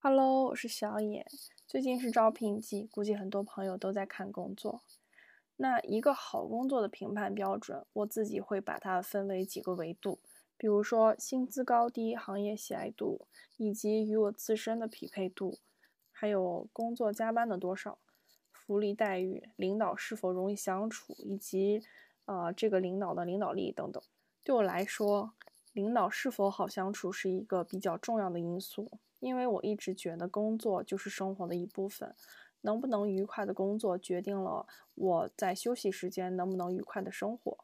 Hello，我是小野。最近是招聘季，估计很多朋友都在看工作。那一个好工作的评判标准，我自己会把它分为几个维度，比如说薪资高低、行业喜爱度，以及与我自身的匹配度，还有工作加班的多少、福利待遇、领导是否容易相处，以及呃这个领导的领导力等等。对我来说，领导是否好相处是一个比较重要的因素。因为我一直觉得工作就是生活的一部分，能不能愉快的工作决定了我在休息时间能不能愉快的生活。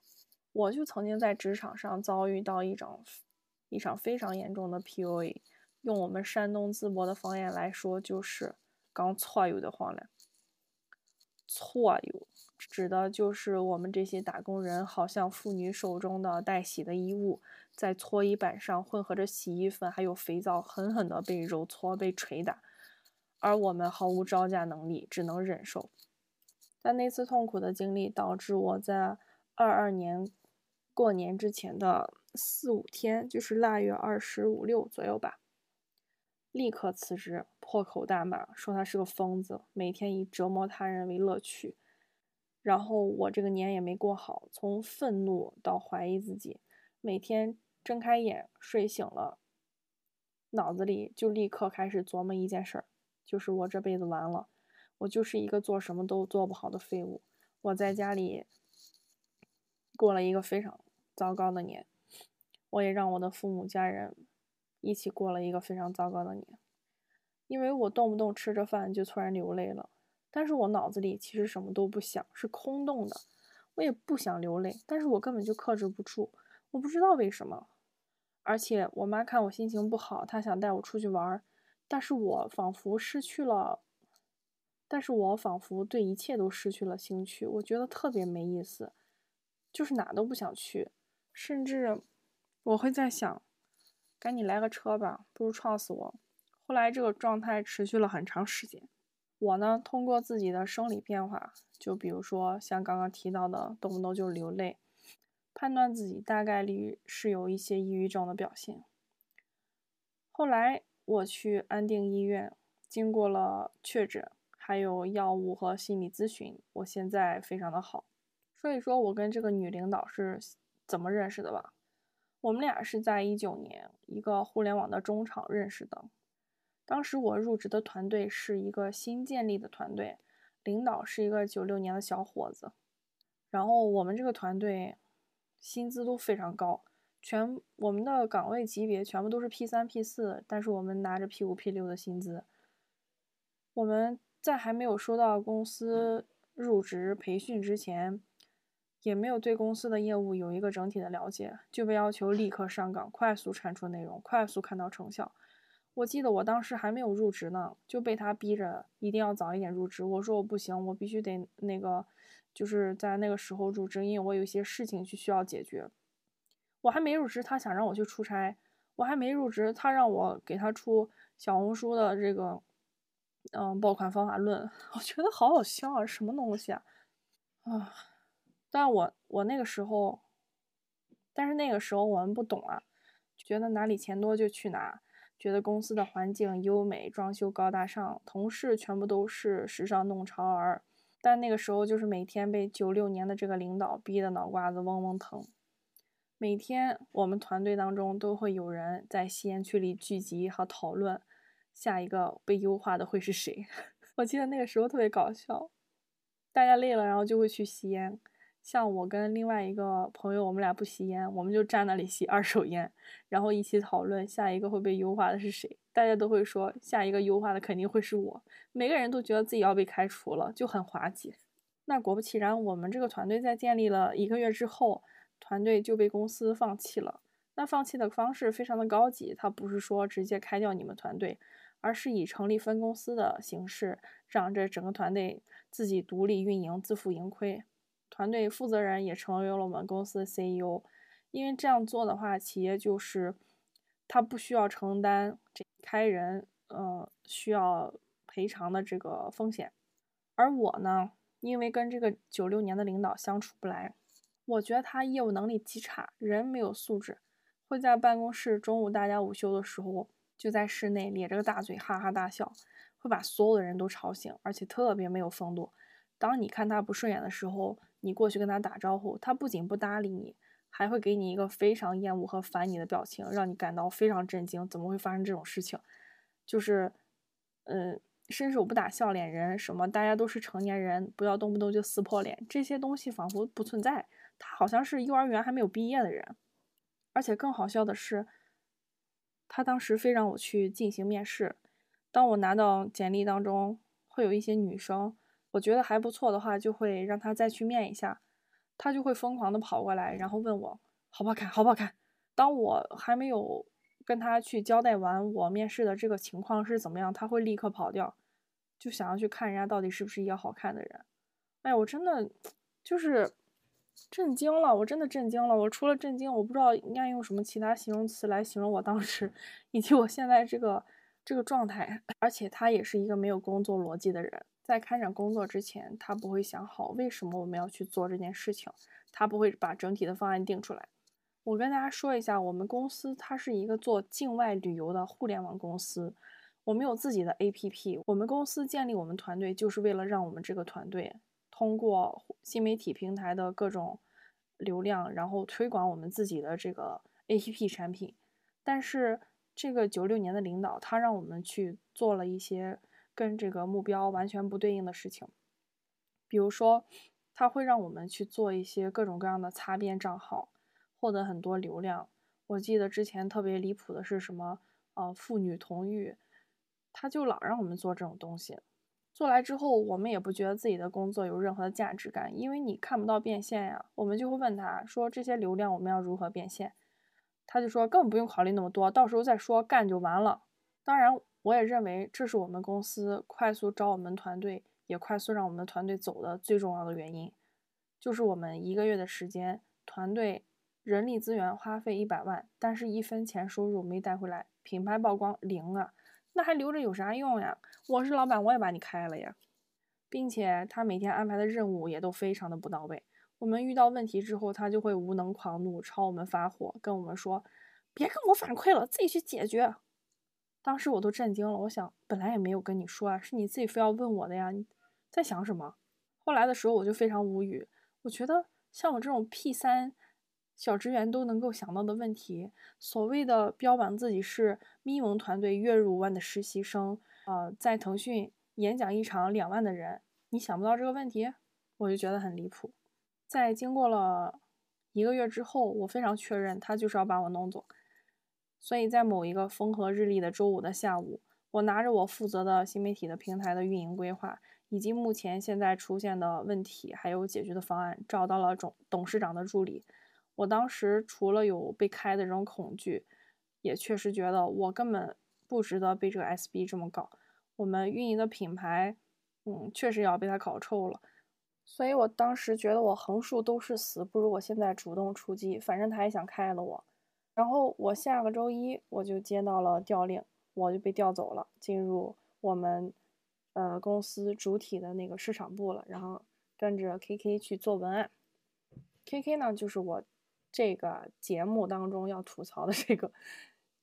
我就曾经在职场上遭遇到一场一场非常严重的 PUA，用我们山东淄博的方言来说，就是“刚错有的慌了”。错有指的就是我们这些打工人，好像妇女手中的待洗的衣物。在搓衣板上混合着洗衣粉，还有肥皂，狠狠地被揉搓、被捶打，而我们毫无招架能力，只能忍受。但那次痛苦的经历导致我在二二年过年之前的四五天，就是腊月二十五六左右吧，立刻辞职，破口大骂，说他是个疯子，每天以折磨他人为乐趣。然后我这个年也没过好，从愤怒到怀疑自己，每天。睁开眼，睡醒了，脑子里就立刻开始琢磨一件事儿，就是我这辈子完了，我就是一个做什么都做不好的废物。我在家里过了一个非常糟糕的年，我也让我的父母家人一起过了一个非常糟糕的年，因为我动不动吃着饭就突然流泪了，但是我脑子里其实什么都不想，是空洞的，我也不想流泪，但是我根本就克制不住，我不知道为什么。而且我妈看我心情不好，她想带我出去玩儿，但是我仿佛失去了，但是我仿佛对一切都失去了兴趣，我觉得特别没意思，就是哪都不想去，甚至我会在想，赶紧来个车吧，不如撞死我。后来这个状态持续了很长时间，我呢通过自己的生理变化，就比如说像刚刚提到的，动不动就流泪。判断自己大概率是有一些抑郁症的表现。后来我去安定医院，经过了确诊，还有药物和心理咨询，我现在非常的好。说一说我跟这个女领导是怎么认识的吧。我们俩是在一九年一个互联网的中场认识的。当时我入职的团队是一个新建立的团队，领导是一个九六年的小伙子。然后我们这个团队。薪资都非常高，全我们的岗位级别全部都是 P 三 P 四，但是我们拿着 P 五 P 六的薪资。我们在还没有收到公司入职培训之前，也没有对公司的业务有一个整体的了解，就被要求立刻上岗，快速产出内容，快速看到成效。我记得我当时还没有入职呢，就被他逼着一定要早一点入职。我说我不行，我必须得那个。就是在那个时候入职，因为我有一些事情去需要解决。我还没入职，他想让我去出差；我还没入职，他让我给他出小红书的这个嗯爆款方法论。我觉得好好笑啊，什么东西啊？啊！但我我那个时候，但是那个时候我们不懂啊，觉得哪里钱多就去哪，觉得公司的环境优美，装修高大上，同事全部都是时尚弄潮儿。但那个时候，就是每天被九六年的这个领导逼得脑瓜子嗡嗡疼。每天我们团队当中都会有人在吸烟区里聚集和讨论，下一个被优化的会是谁。我记得那个时候特别搞笑，大家累了，然后就会去吸烟。像我跟另外一个朋友，我们俩不吸烟，我们就站那里吸二手烟，然后一起讨论下一个会被优化的是谁。大家都会说下一个优化的肯定会是我，每个人都觉得自己要被开除了，就很滑稽。那果不其然，我们这个团队在建立了一个月之后，团队就被公司放弃了。那放弃的方式非常的高级，他不是说直接开掉你们团队，而是以成立分公司的形式，让这整个团队自己独立运营，自负盈亏。团队负责人也成为了我们公司的 CEO，因为这样做的话，企业就是他不需要承担这开人呃需要赔偿的这个风险，而我呢，因为跟这个九六年的领导相处不来，我觉得他业务能力极差，人没有素质，会在办公室中午大家午休的时候就在室内咧着个大嘴哈哈大笑，会把所有的人都吵醒，而且特别没有风度。当你看他不顺眼的时候，你过去跟他打招呼，他不仅不搭理你，还会给你一个非常厌恶和烦你的表情，让你感到非常震惊。怎么会发生这种事情？就是，嗯，伸手不打笑脸人，什么大家都是成年人，不要动不动就撕破脸，这些东西仿佛不存在。他好像是幼儿园还没有毕业的人，而且更好笑的是，他当时非让我去进行面试。当我拿到简历当中会有一些女生，我觉得还不错的话，就会让他再去面一下。他就会疯狂的跑过来，然后问我好不好看，好不好看。当我还没有跟他去交代完我面试的这个情况是怎么样，他会立刻跑掉，就想要去看人家到底是不是一个好看的人。哎，我真的就是震惊了，我真的震惊了。我除了震惊，我不知道应该用什么其他形容词来形容我当时以及我现在这个这个状态。而且他也是一个没有工作逻辑的人。在开展工作之前，他不会想好为什么我们要去做这件事情，他不会把整体的方案定出来。我跟大家说一下，我们公司它是一个做境外旅游的互联网公司，我们有自己的 APP。我们公司建立我们团队就是为了让我们这个团队通过新媒体平台的各种流量，然后推广我们自己的这个 APP 产品。但是这个九六年的领导他让我们去做了一些。跟这个目标完全不对应的事情，比如说，他会让我们去做一些各种各样的擦边账号，获得很多流量。我记得之前特别离谱的是什么？呃，妇女同浴，他就老让我们做这种东西。做来之后，我们也不觉得自己的工作有任何的价值感，因为你看不到变现呀。我们就会问他说：“这些流量我们要如何变现？”他就说：“根本不用考虑那么多，到时候再说，干就完了。”当然。我也认为这是我们公司快速招我们团队，也快速让我们团队走的最重要的原因，就是我们一个月的时间，团队人力资源花费一百万，但是一分钱收入没带回来，品牌曝光零啊，那还留着有啥用呀？我是老板，我也把你开了呀，并且他每天安排的任务也都非常的不到位，我们遇到问题之后，他就会无能狂怒，朝我们发火，跟我们说，别跟我反馈了，自己去解决。当时我都震惊了，我想本来也没有跟你说啊，是你自己非要问我的呀，你在想什么？后来的时候我就非常无语，我觉得像我这种 P 三小职员都能够想到的问题，所谓的标榜自己是咪蒙团队月入五万的实习生，呃，在腾讯演讲一场两万的人，你想不到这个问题，我就觉得很离谱。在经过了一个月之后，我非常确认他就是要把我弄走。所以在某一个风和日丽的周五的下午，我拿着我负责的新媒体的平台的运营规划，以及目前现在出现的问题，还有解决的方案，找到了总董事长的助理。我当时除了有被开的这种恐惧，也确实觉得我根本不值得被这个 SB 这么搞。我们运营的品牌，嗯，确实要被他搞臭了。所以我当时觉得我横竖都是死，不如我现在主动出击，反正他也想开了我。然后我下个周一我就接到了调令，我就被调走了，进入我们呃公司主体的那个市场部了。然后跟着 KK 去做文案。KK 呢，就是我这个节目当中要吐槽的这个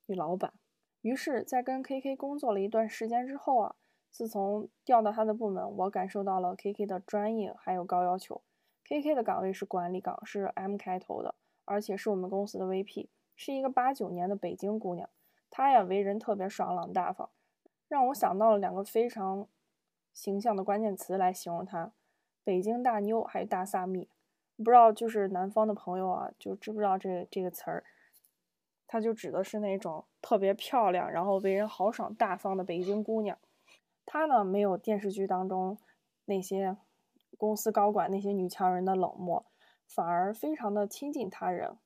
女老板。于是，在跟 KK 工作了一段时间之后啊，自从调到他的部门，我感受到了 KK 的专业还有高要求。KK 的岗位是管理岗，是 M 开头的，而且是我们公司的 VP。是一个八九年的北京姑娘，她呀为人特别爽朗大方，让我想到了两个非常形象的关键词来形容她：北京大妞还有大萨蜜。不知道就是南方的朋友啊，就知不知道这这个词儿？它就指的是那种特别漂亮，然后为人豪爽大方的北京姑娘。她呢没有电视剧当中那些公司高管那些女强人的冷漠，反而非常的亲近他人。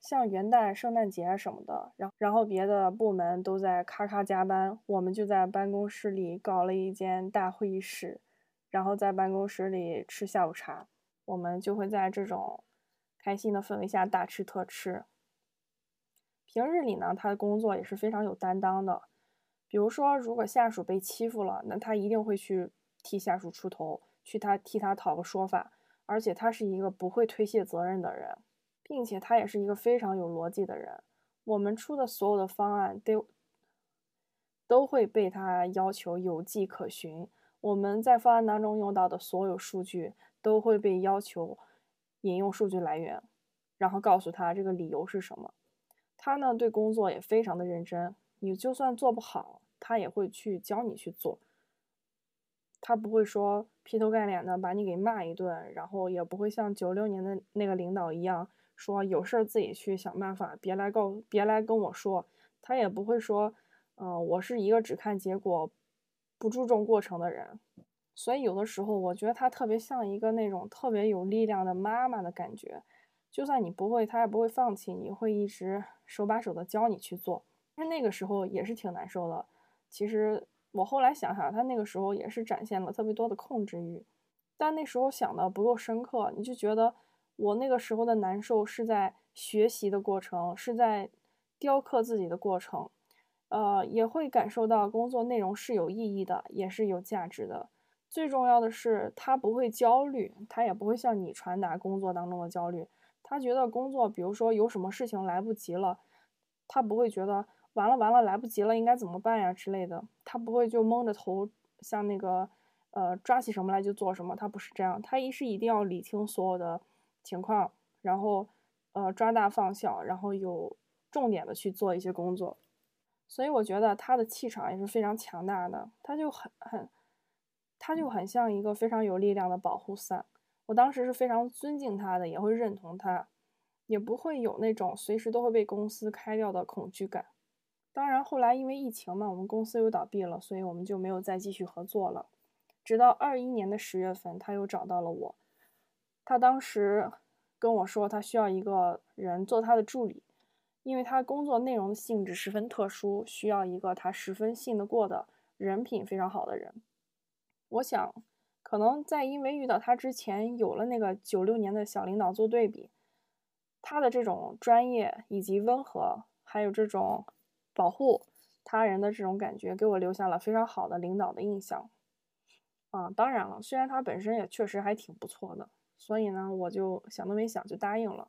像元旦、圣诞节什么的，然然后别的部门都在咔咔加班，我们就在办公室里搞了一间大会议室，然后在办公室里吃下午茶。我们就会在这种开心的氛围下大吃特吃。平日里呢，他的工作也是非常有担当的。比如说，如果下属被欺负了，那他一定会去替下属出头，去他替他讨个说法。而且他是一个不会推卸责任的人。并且他也是一个非常有逻辑的人。我们出的所有的方案都都会被他要求有迹可循。我们在方案当中用到的所有数据都会被要求引用数据来源，然后告诉他这个理由是什么。他呢对工作也非常的认真，你就算做不好，他也会去教你去做。他不会说劈头盖脸的把你给骂一顿，然后也不会像九六年的那个领导一样说有事儿自己去想办法，别来告别来跟我说。他也不会说，嗯，我是一个只看结果，不注重过程的人。所以有的时候我觉得他特别像一个那种特别有力量的妈妈的感觉，就算你不会，他也不会放弃你，会一直手把手的教你去做。但是那个时候也是挺难受的，其实。我后来想想，他那个时候也是展现了特别多的控制欲，但那时候想的不够深刻，你就觉得我那个时候的难受是在学习的过程，是在雕刻自己的过程，呃，也会感受到工作内容是有意义的，也是有价值的。最重要的是，他不会焦虑，他也不会向你传达工作当中的焦虑。他觉得工作，比如说有什么事情来不及了，他不会觉得。完了完了，来不及了，应该怎么办呀之类的？他不会就蒙着头，像那个，呃，抓起什么来就做什么。他不是这样，他一是一定要理清所有的情况，然后，呃，抓大放小，然后有重点的去做一些工作。所以我觉得他的气场也是非常强大的，他就很很，他就很像一个非常有力量的保护伞。我当时是非常尊敬他的，也会认同他，也不会有那种随时都会被公司开掉的恐惧感。当然，后来因为疫情嘛，我们公司又倒闭了，所以我们就没有再继续合作了。直到二一年的十月份，他又找到了我。他当时跟我说，他需要一个人做他的助理，因为他工作内容的性质十分特殊，需要一个他十分信得过的人品非常好的人。我想，可能在因为遇到他之前，有了那个九六年的小领导做对比，他的这种专业以及温和，还有这种。保护他人的这种感觉，给我留下了非常好的领导的印象。啊，当然了，虽然他本身也确实还挺不错的，所以呢，我就想都没想就答应了。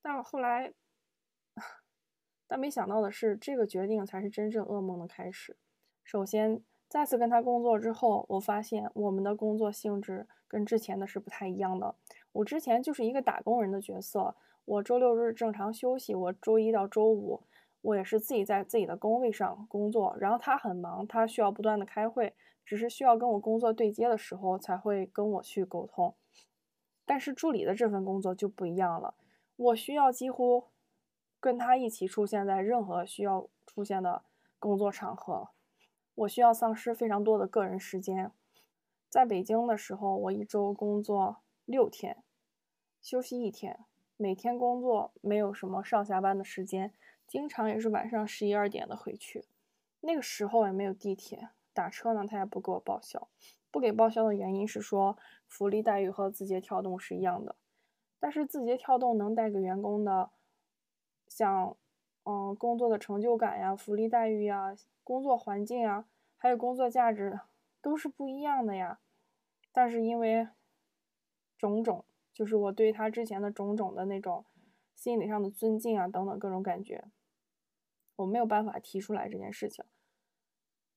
但后来，但没想到的是，这个决定才是真正噩梦的开始。首先，再次跟他工作之后，我发现我们的工作性质跟之前的是不太一样的。我之前就是一个打工人的角色，我周六日正常休息，我周一到周五。我也是自己在自己的工位上工作，然后他很忙，他需要不断的开会，只是需要跟我工作对接的时候才会跟我去沟通。但是助理的这份工作就不一样了，我需要几乎跟他一起出现在任何需要出现的工作场合，我需要丧失非常多的个人时间。在北京的时候，我一周工作六天，休息一天，每天工作没有什么上下班的时间。经常也是晚上十一二点的回去，那个时候也没有地铁，打车呢他也不给我报销，不给报销的原因是说福利待遇和字节跳动是一样的，但是字节跳动能带给员工的，像嗯工作的成就感呀、福利待遇呀、工作环境啊，还有工作价值都是不一样的呀，但是因为种种，就是我对他之前的种种的那种心理上的尊敬啊等等各种感觉。我没有办法提出来这件事情，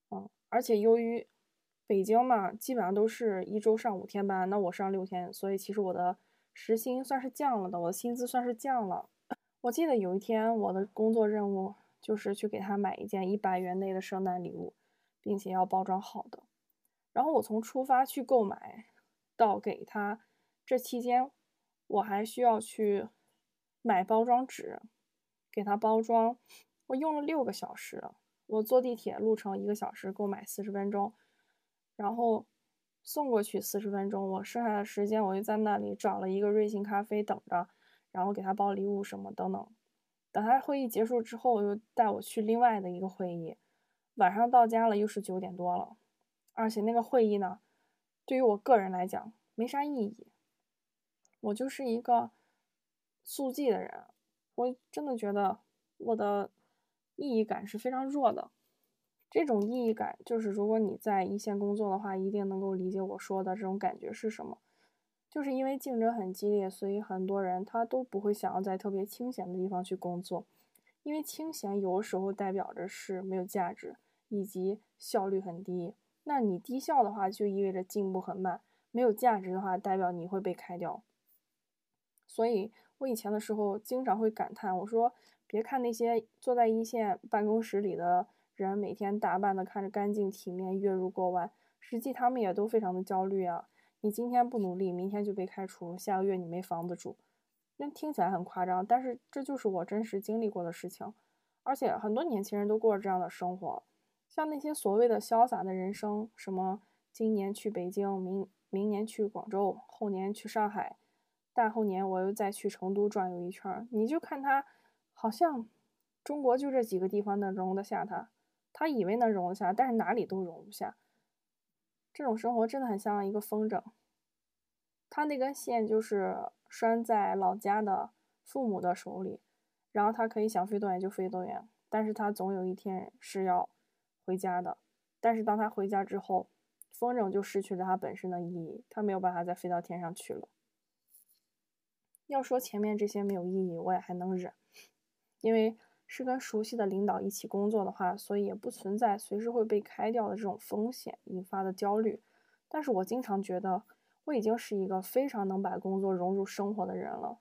嗯，而且由于北京嘛，基本上都是一周上五天班，那我上六天，所以其实我的时薪算是降了的，我的薪资算是降了。我记得有一天我的工作任务就是去给他买一件一百元内的圣诞礼物，并且要包装好的。然后我从出发去购买到给他这期间，我还需要去买包装纸，给他包装。我用了六个小时，我坐地铁路程一个小时，购买四十分钟，然后送过去四十分钟，我剩下的时间我就在那里找了一个瑞幸咖啡等着，然后给他包礼物什么等等。等他会议结束之后，又带我去另外的一个会议，晚上到家了又是九点多了，而且那个会议呢，对于我个人来讲没啥意义，我就是一个速记的人，我真的觉得我的。意义感是非常弱的，这种意义感就是如果你在一线工作的话，一定能够理解我说的这种感觉是什么。就是因为竞争很激烈，所以很多人他都不会想要在特别清闲的地方去工作，因为清闲有的时候代表着是没有价值，以及效率很低。那你低效的话，就意味着进步很慢；没有价值的话，代表你会被开掉。所以我以前的时候经常会感叹，我说别看那些坐在一线办公室里的人每天打扮的看着干净体面、月入过万，实际他们也都非常的焦虑啊。你今天不努力，明天就被开除，下个月你没房子住。那听起来很夸张，但是这就是我真实经历过的事情。而且很多年轻人都过着这样的生活，像那些所谓的潇洒的人生，什么今年去北京，明明年去广州，后年去上海。大后年我又再去成都转悠一圈，你就看他，好像中国就这几个地方能容得下他，他以为能容得下，但是哪里都容不下。这种生活真的很像一个风筝，他那根线就是拴在老家的父母的手里，然后他可以想飞多远就飞多远，但是他总有一天是要回家的。但是当他回家之后，风筝就失去了它本身的意义，他没有办法再飞到天上去了。要说前面这些没有意义，我也还能忍，因为是跟熟悉的领导一起工作的话，所以也不存在随时会被开掉的这种风险引发的焦虑。但是我经常觉得，我已经是一个非常能把工作融入生活的人了。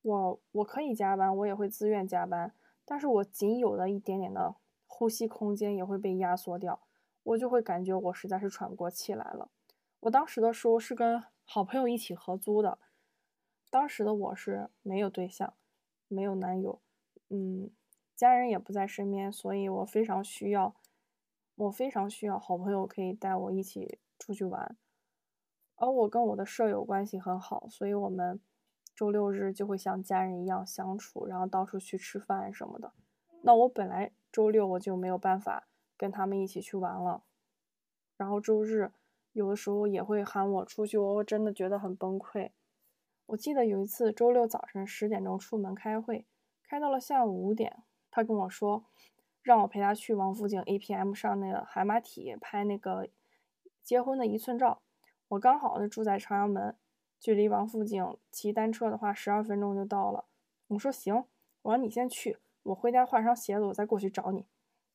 我我可以加班，我也会自愿加班，但是我仅有的一点点的呼吸空间也会被压缩掉，我就会感觉我实在是喘不过气来了。我当时的时候是跟好朋友一起合租的。当时的我是没有对象，没有男友，嗯，家人也不在身边，所以我非常需要，我非常需要好朋友可以带我一起出去玩。而我跟我的舍友关系很好，所以我们周六日就会像家人一样相处，然后到处去吃饭什么的。那我本来周六我就没有办法跟他们一起去玩了，然后周日有的时候也会喊我出去，我真的觉得很崩溃。我记得有一次周六早晨十点钟出门开会，开到了下午五点，他跟我说，让我陪他去王府井 APM 上那个海马体拍那个结婚的一寸照。我刚好呢住在朝阳门，距离王府井骑单车的话十二分钟就到了。我说行，我说你先去，我回家换上鞋子我再过去找你。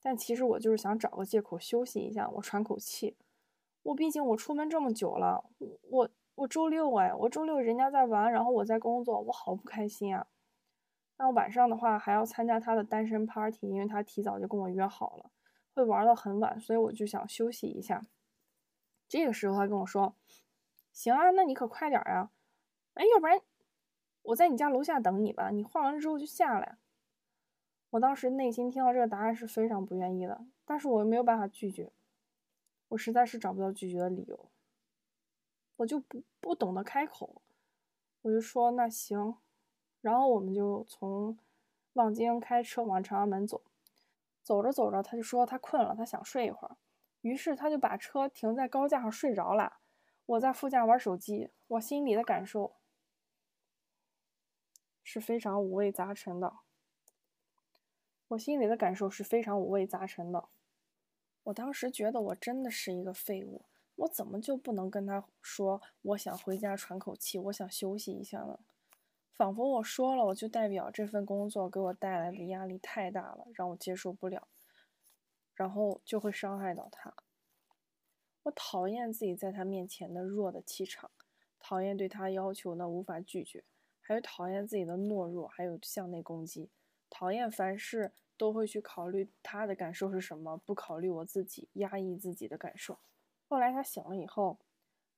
但其实我就是想找个借口休息一下，我喘口气。我毕竟我出门这么久了，我。我周六哎，我周六人家在玩，然后我在工作，我好不开心啊。那晚上的话还要参加他的单身 party，因为他提早就跟我约好了，会玩到很晚，所以我就想休息一下。这个时候他跟我说：“行啊，那你可快点啊！哎，要不然我在你家楼下等你吧，你换完之后就下来。”我当时内心听到这个答案是非常不愿意的，但是我又没有办法拒绝，我实在是找不到拒绝的理由。我就不不懂得开口，我就说那行，然后我们就从望京开车往朝阳门走，走着走着他就说他困了，他想睡一会儿，于是他就把车停在高架上睡着了。我在副驾玩手机，我心里的感受是非常五味杂陈的。我心里的感受是非常五味杂陈的。我当时觉得我真的是一个废物。我怎么就不能跟他说我想回家喘口气，我想休息一下呢？仿佛我说了，我就代表这份工作给我带来的压力太大了，让我接受不了，然后就会伤害到他。我讨厌自己在他面前的弱的气场，讨厌对他要求的无法拒绝，还有讨厌自己的懦弱，还有向内攻击，讨厌凡事都会去考虑他的感受是什么，不考虑我自己，压抑自己的感受。后来他醒了以后，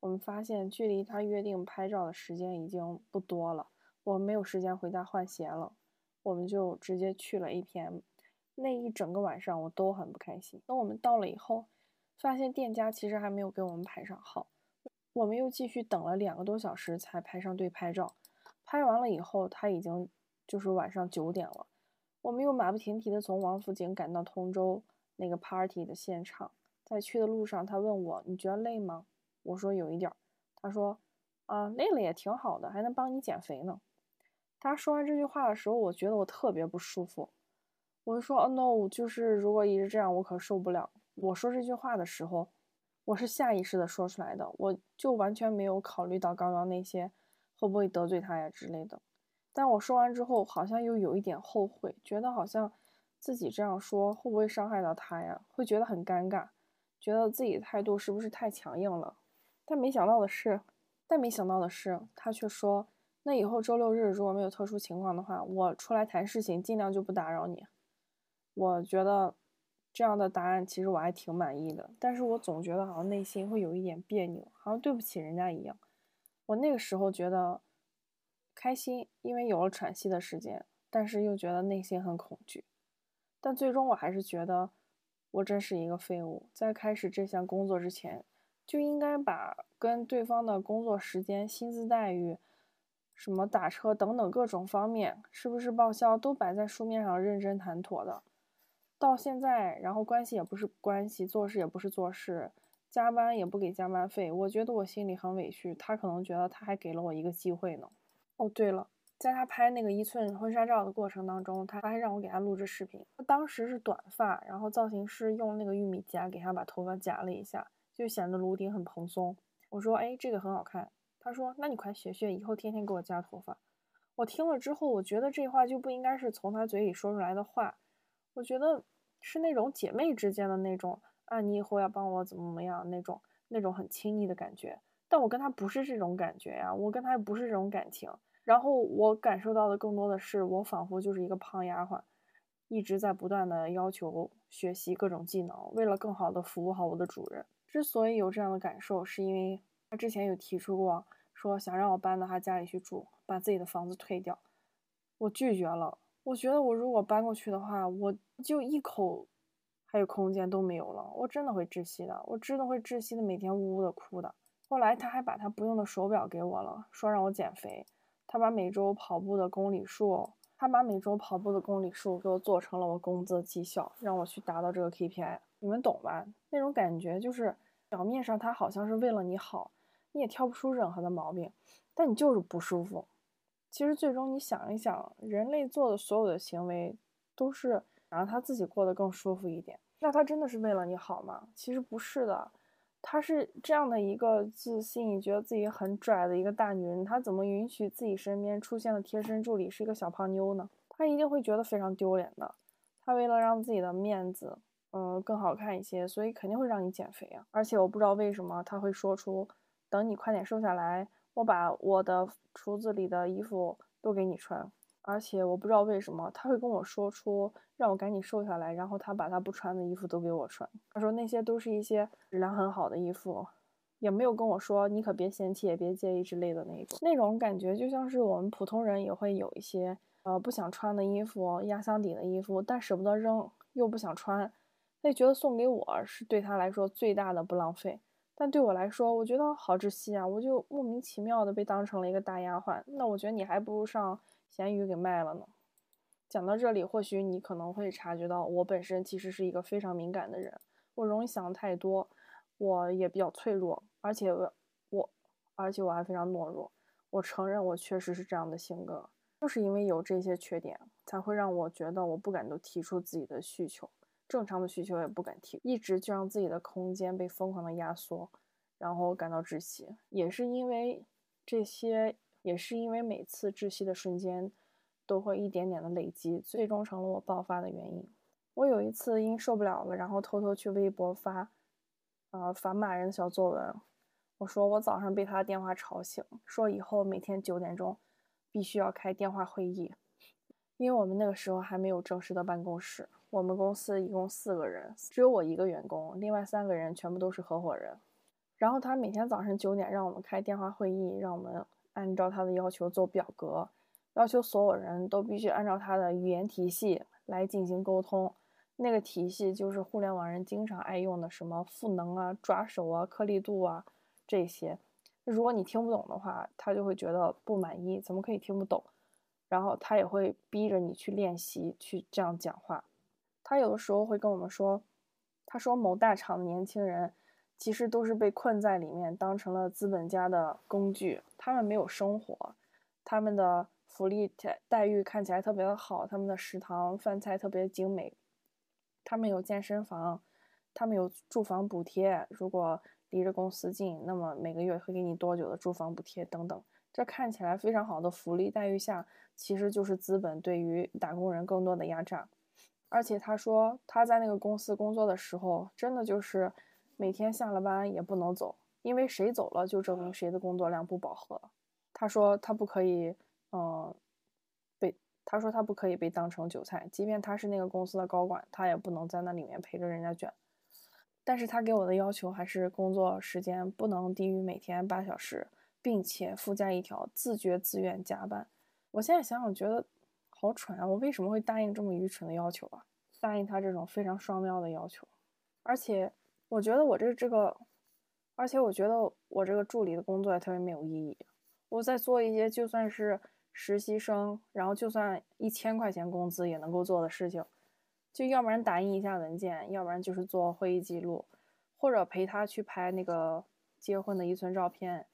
我们发现距离他约定拍照的时间已经不多了，我没有时间回家换鞋了，我们就直接去了 APM。那一整个晚上我都很不开心。等我们到了以后，发现店家其实还没有给我们排上号，我们又继续等了两个多小时才排上队拍照。拍完了以后，他已经就是晚上九点了，我们又马不停蹄的从王府井赶到通州那个 party 的现场。在去的路上，他问我：“你觉得累吗？”我说：“有一点。”他说：“啊，累了也挺好的，还能帮你减肥呢。”他说完这句话的时候，我觉得我特别不舒服。我就说：“哦，no，就是如果一直这样，我可受不了。”我说这句话的时候，我是下意识的说出来的，我就完全没有考虑到刚刚那些会不会得罪他呀之类的。但我说完之后，好像又有一点后悔，觉得好像自己这样说会不会伤害到他呀？会觉得很尴尬，觉得自己的态度是不是太强硬了？但没想到的是，但没想到的是，他却说：“那以后周六日如果没有特殊情况的话，我出来谈事情，尽量就不打扰你。”我觉得这样的答案其实我还挺满意的，但是我总觉得好像内心会有一点别扭，好像对不起人家一样。我那个时候觉得开心，因为有了喘息的时间，但是又觉得内心很恐惧。但最终我还是觉得，我真是一个废物。在开始这项工作之前，就应该把跟对方的工作时间、薪资待遇、什么打车等等各种方面，是不是报销都摆在书面上认真谈妥的。到现在，然后关系也不是关系，做事也不是做事，加班也不给加班费，我觉得我心里很委屈。他可能觉得他还给了我一个机会呢。哦，对了。在他拍那个一寸婚纱照的过程当中，他还让我给他录制视频。当时是短发，然后造型师用那个玉米夹给他把头发夹了一下，就显得颅顶很蓬松。我说：“哎，这个很好看。”他说：“那你快学学，以后天天给我夹头发。”我听了之后，我觉得这话就不应该是从他嘴里说出来的话。我觉得是那种姐妹之间的那种啊，你以后要帮我怎么怎么样那种那种很亲昵的感觉。但我跟他不是这种感觉呀，我跟他不是这种感情。然后我感受到的更多的是，我仿佛就是一个胖丫鬟，一直在不断的要求学习各种技能，为了更好的服务好我的主人。之所以有这样的感受，是因为他之前有提出过，说想让我搬到他家里去住，把自己的房子退掉，我拒绝了。我觉得我如果搬过去的话，我就一口还有空间都没有了，我真的会窒息的，我真的会窒息的，每天呜呜的哭的。后来他还把他不用的手表给我了，说让我减肥。他把每周跑步的公里数，他把每周跑步的公里数给我做成了我工资的绩效，让我去达到这个 KPI。你们懂吧？那种感觉就是表面上他好像是为了你好，你也挑不出任何的毛病，但你就是不舒服。其实最终你想一想，人类做的所有的行为都是想让他自己过得更舒服一点。那他真的是为了你好吗？其实不是的。她是这样的一个自信，觉得自己很拽的一个大女人，她怎么允许自己身边出现的贴身助理是一个小胖妞呢？她一定会觉得非常丢脸的。她为了让自己的面子，嗯，更好看一些，所以肯定会让你减肥啊。而且我不知道为什么她会说出，等你快点瘦下来，我把我的橱子里的衣服都给你穿。而且我不知道为什么他会跟我说出让我赶紧瘦下来，然后他把他不穿的衣服都给我穿。他说那些都是一些质量很好的衣服，也没有跟我说你可别嫌弃也别介意之类的那种。那种感觉就像是我们普通人也会有一些呃不想穿的衣服、压箱底的衣服，但舍不得扔又不想穿，那觉得送给我是对他来说最大的不浪费。但对我来说，我觉得好窒息啊！我就莫名其妙的被当成了一个大丫鬟。那我觉得你还不如上。咸鱼给卖了呢。讲到这里，或许你可能会察觉到，我本身其实是一个非常敏感的人，我容易想太多，我也比较脆弱，而且我，而且我还非常懦弱。我承认，我确实是这样的性格，就是因为有这些缺点，才会让我觉得我不敢都提出自己的需求，正常的需求也不敢提，一直就让自己的空间被疯狂的压缩，然后感到窒息。也是因为这些。也是因为每次窒息的瞬间，都会一点点的累积，最终成了我爆发的原因。我有一次因受不了了，然后偷偷去微博发，呃，反骂人的小作文。我说我早上被他的电话吵醒，说以后每天九点钟必须要开电话会议，因为我们那个时候还没有正式的办公室。我们公司一共四个人，只有我一个员工，另外三个人全部都是合伙人。然后他每天早上九点让我们开电话会议，让我们。按照他的要求做表格，要求所有人都必须按照他的语言体系来进行沟通。那个体系就是互联网人经常爱用的，什么赋能啊、抓手啊、颗粒度啊这些。如果你听不懂的话，他就会觉得不满意，怎么可以听不懂？然后他也会逼着你去练习，去这样讲话。他有的时候会跟我们说，他说某大厂的年轻人。其实都是被困在里面，当成了资本家的工具。他们没有生活，他们的福利待遇看起来特别的好，他们的食堂饭菜特别精美，他们有健身房，他们有住房补贴。如果离着公司近，那么每个月会给你多久的住房补贴等等。这看起来非常好的福利待遇下，其实就是资本对于打工人更多的压榨。而且他说他在那个公司工作的时候，真的就是每天下了班也不能走，因为谁走了就证明谁的工作量不饱和。他说他不可以，嗯，被他说他不可以被当成韭菜，即便他是那个公司的高管，他也不能在那里面陪着人家卷。但是他给我的要求还是工作时间不能低于每天八小时，并且附加一条自觉自愿加班。我现在想想觉得。好蠢啊！我为什么会答应这么愚蠢的要求啊？答应他这种非常双标的要求，而且我觉得我这这个，而且我觉得我这个助理的工作也特别没有意义。我在做一些就算是实习生，然后就算一千块钱工资也能够做的事情，就要不然打印一下文件，要不然就是做会议记录，或者陪他去拍那个结婚的一寸照片，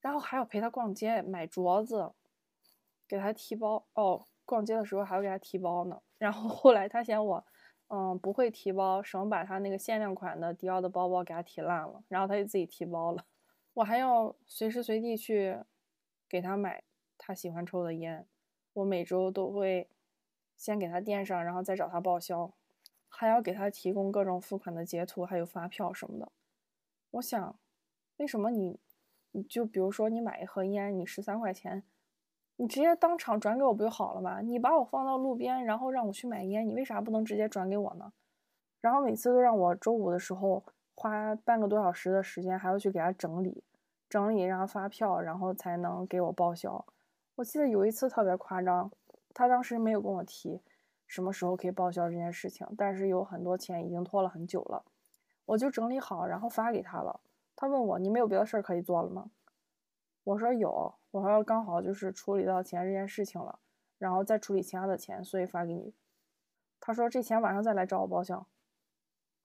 然后还要陪他逛街买镯子，给他提包哦。逛街的时候还要给他提包呢，然后后来他嫌我，嗯，不会提包，省把他那个限量款的迪奥的包包给他提烂了，然后他就自己提包了。我还要随时随地去给他买他喜欢抽的烟，我每周都会先给他垫上，然后再找他报销，还要给他提供各种付款的截图，还有发票什么的。我想，为什么你，你就比如说你买一盒烟，你十三块钱。你直接当场转给我不就好了吗？你把我放到路边，然后让我去买烟，你为啥不能直接转给我呢？然后每次都让我周五的时候花半个多小时的时间，还要去给他整理、整理，然后发票，然后才能给我报销。我记得有一次特别夸张，他当时没有跟我提什么时候可以报销这件事情，但是有很多钱已经拖了很久了，我就整理好，然后发给他了。他问我：“你没有别的事儿可以做了吗？”我说有，我说刚好就是处理到钱这件事情了，然后再处理其他的钱，所以发给你。他说这钱晚上再来找我报销。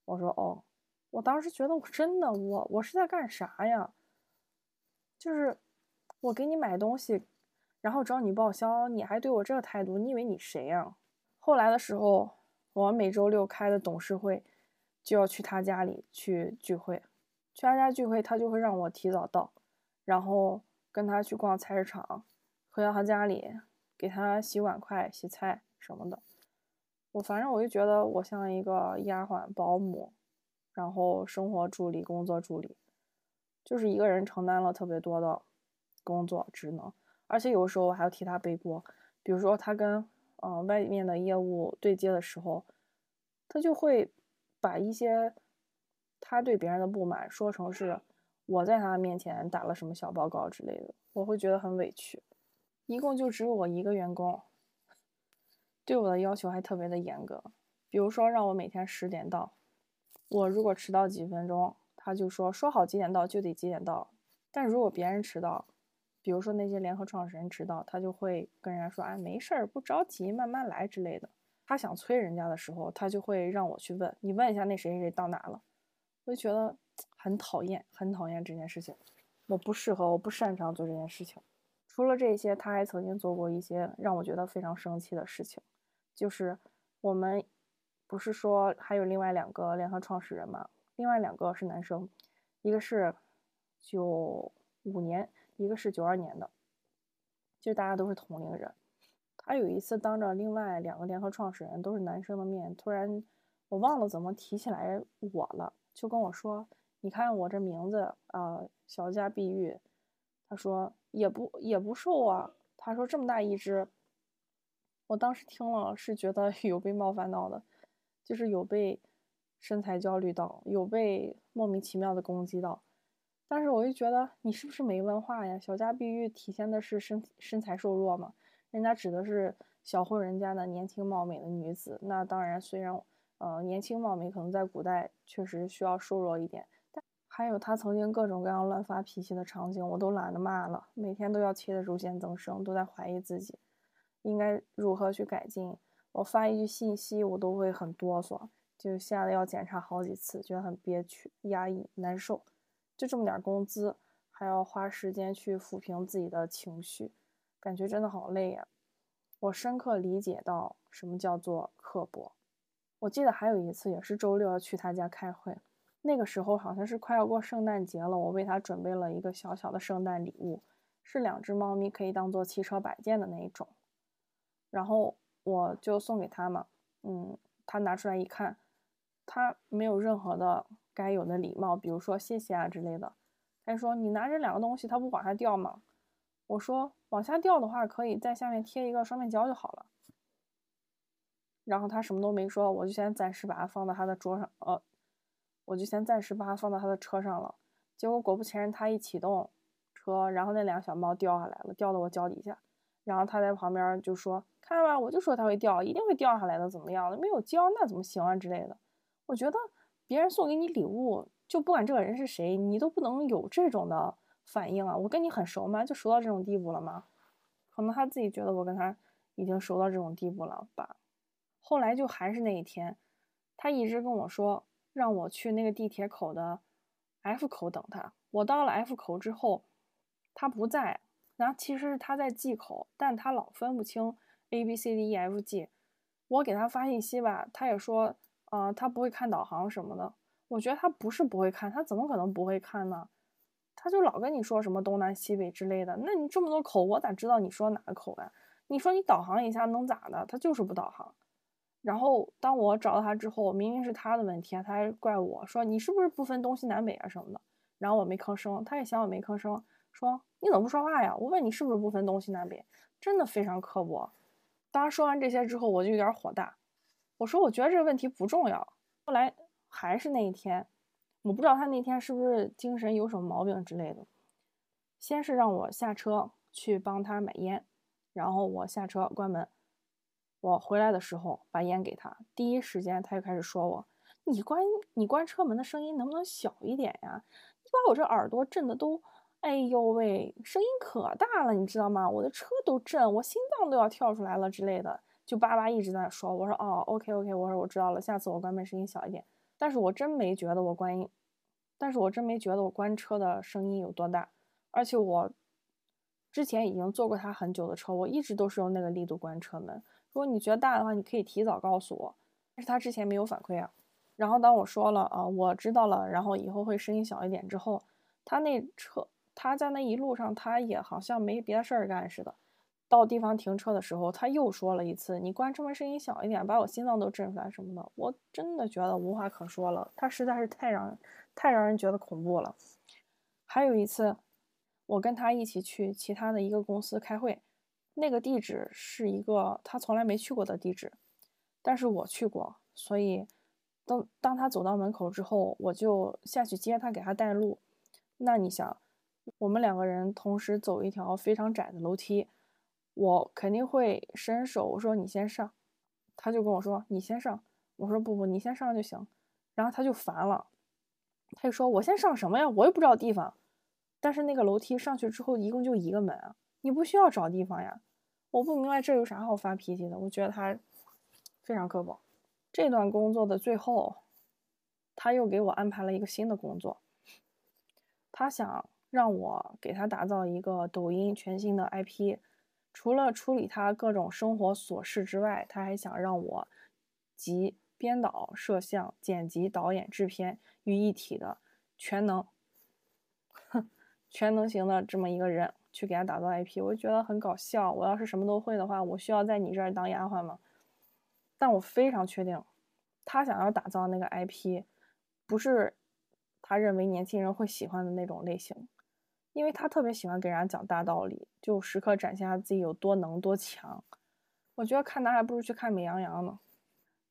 我说哦，我当时觉得我真的我我是在干啥呀？就是我给你买东西，然后找你报销，你还对我这个态度，你以为你谁呀？后来的时候，我每周六开的董事会就要去他家里去聚会，去他家聚会，他就会让我提早到，然后。跟他去逛菜市场，回到他家里，给他洗碗筷、洗菜什么的。我反正我就觉得我像一个丫鬟、保姆，然后生活助理、工作助理，就是一个人承担了特别多的工作职能，而且有时候我还要替他背锅。比如说他跟嗯外面的业务对接的时候，他就会把一些他对别人的不满说成是。我在他面前打了什么小报告之类的，我会觉得很委屈。一共就只有我一个员工，对我的要求还特别的严格。比如说让我每天十点到，我如果迟到几分钟，他就说说好几点到就得几点到。但如果别人迟到，比如说那些联合创始人迟到，他就会跟人家说：“哎，没事儿，不着急，慢慢来之类的。”他想催人家的时候，他就会让我去问你问一下那谁谁谁到哪了。我就觉得。很讨厌，很讨厌这件事情。我不适合，我不擅长做这件事情。除了这些，他还曾经做过一些让我觉得非常生气的事情。就是我们不是说还有另外两个联合创始人吗？另外两个是男生，一个是九五年，一个是九二年的，就大家都是同龄人。他有一次当着另外两个联合创始人都是男生的面，突然我忘了怎么提起来我了，就跟我说。你看我这名字啊，小家碧玉。他说也不也不瘦啊。他说这么大一只，我当时听了是觉得 有被冒犯到的，就是有被身材焦虑到，有被莫名其妙的攻击到。但是我就觉得你是不是没文化呀？小家碧玉体现的是身身材瘦弱嘛？人家指的是小户人家的年轻貌美的女子。那当然，虽然呃年轻貌美可能在古代确实需要瘦弱一点。还有他曾经各种各样乱发脾气的场景，我都懒得骂了。每天都要气得乳腺增生，都在怀疑自己应该如何去改进。我发一句信息，我都会很哆嗦，就吓得要检查好几次，觉得很憋屈、压抑、难受。就这么点工资，还要花时间去抚平自己的情绪，感觉真的好累呀。我深刻理解到什么叫做刻薄。我记得还有一次，也是周六要去他家开会。那个时候好像是快要过圣诞节了，我为他准备了一个小小的圣诞礼物，是两只猫咪可以当做汽车摆件的那一种，然后我就送给他嘛，嗯，他拿出来一看，他没有任何的该有的礼貌，比如说谢谢啊之类的。他说：“你拿这两个东西，它不往下掉吗？”我说：“往下掉的话，可以在下面贴一个双面胶就好了。”然后他什么都没说，我就先暂时把它放到他的桌上，呃，我就先暂时把它放到他的车上了。结果果不其然，他一启动车，然后那两个小猫掉下来了，掉到我脚底下。然后他在旁边就说：“看吧，我就说它会掉，一定会掉下来的，怎么样？没有胶那怎么行啊之类的。”我觉得别人送给你礼物，就不管这个人是谁，你都不能有这种的反应啊！我跟你很熟吗？就熟到这种地步了吗？可能他自己觉得我跟他已经熟到这种地步了吧。后来就还是那一天，他一直跟我说让我去那个地铁口的 F 口等他。我到了 F 口之后，他不在，然后其实他在 G 口，但他老分不清 A B C D E F G。我给他发信息吧，他也说啊，他不会看导航什么的。我觉得他不是不会看，他怎么可能不会看呢？他就老跟你说什么东南西北之类的。那你这么多口，我咋知道你说哪个口呀？你说你导航一下能咋的？他就是不导航。然后当我找到他之后，明明是他的问题，他还怪我说你是不是不分东西南北啊什么的。然后我没吭声，他也嫌我没吭声，说你怎么不说话呀？我问你是不是不分东西南北，真的非常刻薄。当他说完这些之后，我就有点火大，我说我觉得这个问题不重要。后来还是那一天，我不知道他那天是不是精神有什么毛病之类的，先是让我下车去帮他买烟，然后我下车关门。我回来的时候把烟给他，第一时间他就开始说我：“你关你关车门的声音能不能小一点呀？你把我这耳朵震的都，哎呦喂，声音可大了，你知道吗？我的车都震，我心脏都要跳出来了之类的，就叭叭一直在说。我说哦，OK OK，我说我知道了，下次我关门声音小一点。但是我真没觉得我关音，但是我真没觉得我关车的声音有多大，而且我之前已经坐过他很久的车，我一直都是用那个力度关车门。如果你觉得大的话，你可以提早告诉我。但是他之前没有反馈啊。然后当我说了啊，我知道了，然后以后会声音小一点之后，他那车他在那一路上他也好像没别的事儿干似的。到地方停车的时候，他又说了一次：“你关车门声音小一点，把我心脏都震出来什么的。”我真的觉得无话可说了，他实在是太让太让人觉得恐怖了。还有一次，我跟他一起去其他的一个公司开会。那个地址是一个他从来没去过的地址，但是我去过，所以当当他走到门口之后，我就下去接他，给他带路。那你想，我们两个人同时走一条非常窄的楼梯，我肯定会伸手我说你先上，他就跟我说你先上，我说不不你先上就行，然后他就烦了，他就说我先上什么呀，我又不知道地方，但是那个楼梯上去之后一共就一个门啊，你不需要找地方呀。我不明白这有啥好发脾气的？我觉得他非常刻薄。这段工作的最后，他又给我安排了一个新的工作。他想让我给他打造一个抖音全新的 IP，除了处理他各种生活琐事之外，他还想让我集编导、摄像、剪辑、导演、制片于一体的全能，哼，全能型的这么一个人。去给他打造 IP，我就觉得很搞笑。我要是什么都会的话，我需要在你这儿当丫鬟吗？但我非常确定，他想要打造那个 IP，不是他认为年轻人会喜欢的那种类型，因为他特别喜欢给人家讲大道理，就时刻展现他自己有多能多强。我觉得看他还不如去看美羊羊呢。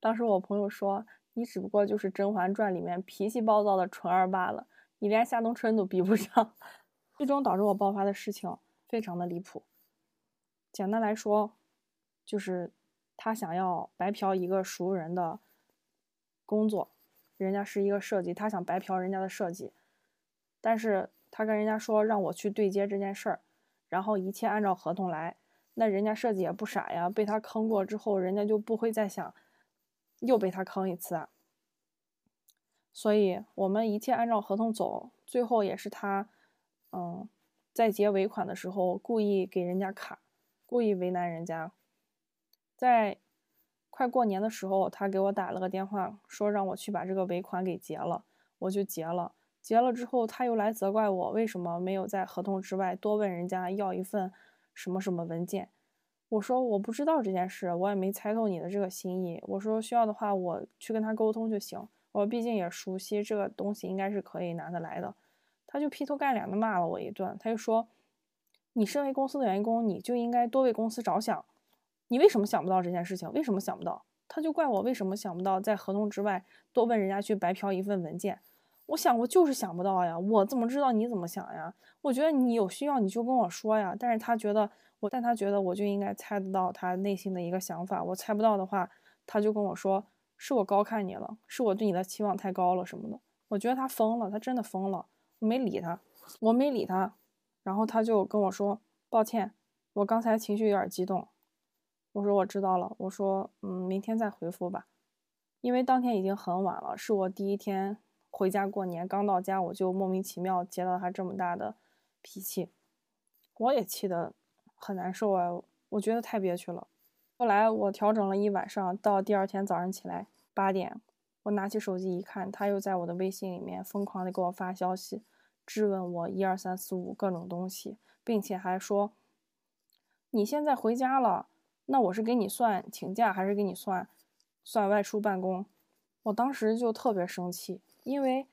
当时我朋友说，你只不过就是《甄嬛传》里面脾气暴躁的纯儿罢了，你连夏冬春都比不上。最终导致我爆发的事情非常的离谱。简单来说，就是他想要白嫖一个熟人的工作，人家是一个设计，他想白嫖人家的设计，但是他跟人家说让我去对接这件事儿，然后一切按照合同来，那人家设计也不傻呀，被他坑过之后，人家就不会再想又被他坑一次啊。所以我们一切按照合同走，最后也是他。嗯，在结尾款的时候故意给人家卡，故意为难人家。在快过年的时候，他给我打了个电话，说让我去把这个尾款给结了，我就结了。结了之后，他又来责怪我为什么没有在合同之外多问人家要一份什么什么文件。我说我不知道这件事，我也没猜透你的这个心意。我说需要的话，我去跟他沟通就行。我毕竟也熟悉这个东西，应该是可以拿得来的。他就劈头盖脸的骂了我一顿，他就说：“你身为公司的员工，你就应该多为公司着想。你为什么想不到这件事情？为什么想不到？”他就怪我为什么想不到在合同之外多问人家去白嫖一份文件。我想我就是想不到呀，我怎么知道你怎么想呀？我觉得你有需要你就跟我说呀。但是他觉得我，但他觉得我就应该猜得到他内心的一个想法。我猜不到的话，他就跟我说是我高看你了，是我对你的期望太高了什么的。我觉得他疯了，他真的疯了。没理他，我没理他，然后他就跟我说抱歉，我刚才情绪有点激动。我说我知道了，我说嗯，明天再回复吧，因为当天已经很晚了，是我第一天回家过年，刚到家我就莫名其妙接到他这么大的脾气，我也气得很难受啊，我觉得太憋屈了。后来我调整了一晚上，到第二天早上起来八点，我拿起手机一看，他又在我的微信里面疯狂的给我发消息，质问我一二三四五各种东西，并且还说你现在回家了。那我是给你算请假，还是给你算算外出办公？我当时就特别生气，因为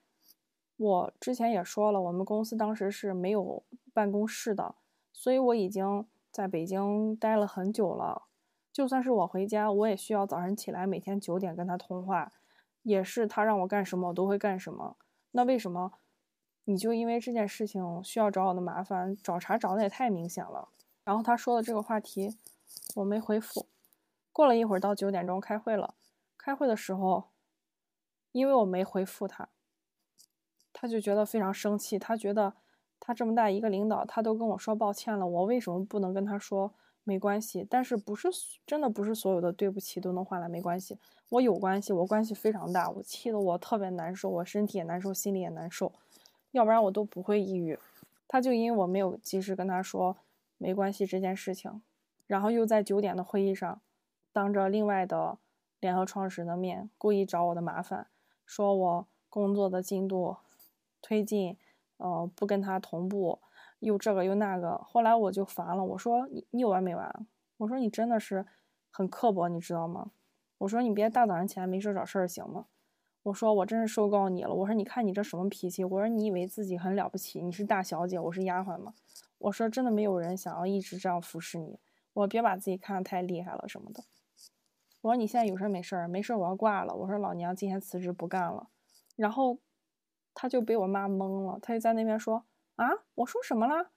我之前也说了，我们公司当时是没有办公室的，所以我已经在北京待了很久了。就算是我回家，我也需要早上起来每天九点跟他通话，也是他让我干什么我都会干什么。那为什么你就因为这件事情需要找我的麻烦？找茬找的也太明显了。然后他说的这个话题。我没回复，过了一会儿到九点钟开会了。开会的时候，因为我没回复他，他就觉得非常生气。他觉得他这么大一个领导，他都跟我说抱歉了，我为什么不能跟他说没关系？但是不是真的不是所有的对不起都能换来没关系？我有关系，我关系非常大，我气得我特别难受，我身体也难受，心里也难受，要不然我都不会抑郁。他就因为我没有及时跟他说没关系这件事情。然后又在九点的会议上，当着另外的联合创始人的面，故意找我的麻烦，说我工作的进度推进，呃，不跟他同步，又这个又那个。后来我就烦了，我说你你有完没完？我说你真的是很刻薄，你知道吗？我说你别大早上起来没事找事儿行吗？我说我真是受够你了。我说你看你这什么脾气？我说你以为自己很了不起？你是大小姐，我是丫鬟吗？我说真的没有人想要一直这样服侍你。我别把自己看得太厉害了什么的。我说你现在有事没事儿？没事儿，我要挂了。我说老娘今天辞职不干了。然后他就被我骂懵了，他就在那边说啊，我说什么了？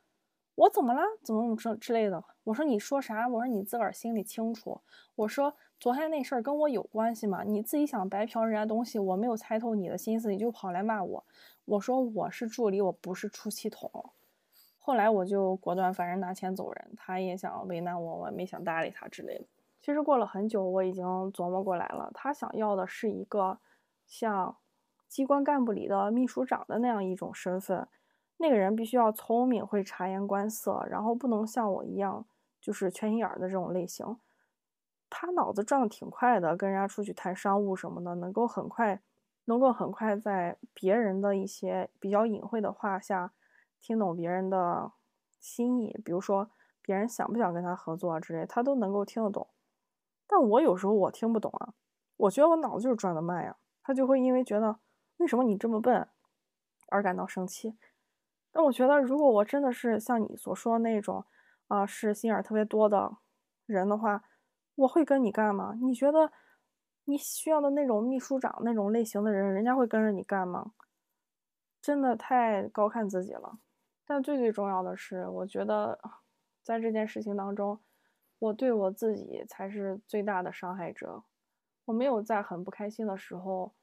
我怎么了？怎么怎么之之类的？我说你说啥？我说你自个儿心里清楚。我说昨天那事儿跟我有关系吗？你自己想白嫖人家东西，我没有猜透你的心思，你就跑来骂我。我说我是助理，我不是出气筒。后来我就果断，反正拿钱走人。他也想为难我，我也没想搭理他之类的。其实过了很久，我已经琢磨过来了，他想要的是一个像机关干部里的秘书长的那样一种身份。那个人必须要聪明，会察言观色，然后不能像我一样就是缺心眼儿的这种类型。他脑子转的挺快的，跟人家出去谈商务什么的，能够很快，能够很快在别人的一些比较隐晦的话下。听懂别人的心意，比如说别人想不想跟他合作啊之类，他都能够听得懂。但我有时候我听不懂啊，我觉得我脑子就是转的慢呀，他就会因为觉得为什么你这么笨而感到生气。但我觉得如果我真的是像你所说那种啊是心眼特别多的人的话，我会跟你干吗？你觉得你需要的那种秘书长那种类型的人，人家会跟着你干吗？真的太高看自己了。但最最重要的是，我觉得在这件事情当中，我对我自己才是最大的伤害者。我没有在很不开心的时候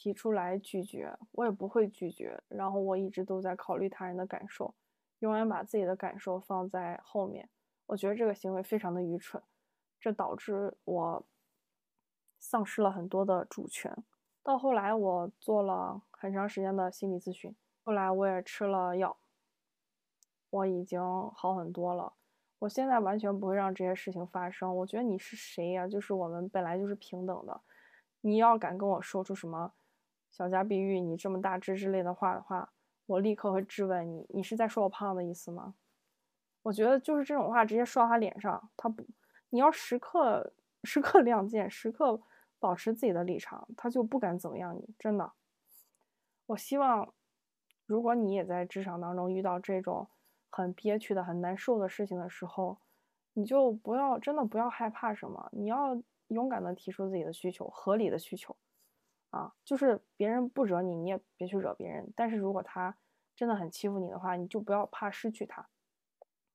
提出来拒绝，我也不会拒绝。然后我一直都在考虑他人的感受，永远把自己的感受放在后面。我觉得这个行为非常的愚蠢，这导致我丧失了很多的主权。到后来，我做了很长时间的心理咨询，后来我也吃了药。我已经好很多了，我现在完全不会让这些事情发生。我觉得你是谁呀？就是我们本来就是平等的，你要敢跟我说出什么“小家碧玉，你这么大只”之类的话的话，我立刻会质问你：你是在说我胖的意思吗？我觉得就是这种话直接说到他脸上，他不，你要时刻时刻亮剑，时刻保持自己的立场，他就不敢怎么样你。真的，我希望，如果你也在职场当中遇到这种很憋屈的、很难受的事情的时候，你就不要真的不要害怕什么，你要勇敢的提出自己的需求，合理的需求，啊，就是别人不惹你，你也别去惹别人。但是如果他真的很欺负你的话，你就不要怕失去他。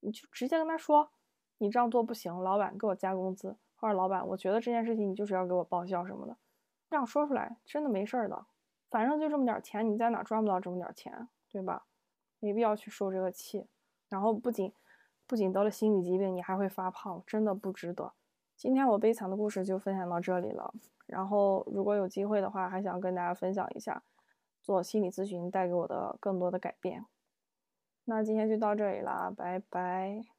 你就直接跟他说，你这样做不行，老板给我加工资，或者老板，我觉得这件事情你就是要给我报销什么的，这样说出来真的没事儿的，反正就这么点钱，你在哪赚不到这么点钱，对吧？没必要去受这个气，然后不仅不仅得了心理疾病，你还会发胖，真的不值得。今天我悲惨的故事就分享到这里了，然后如果有机会的话，还想跟大家分享一下做心理咨询带给我的更多的改变。那今天就到这里啦，拜拜。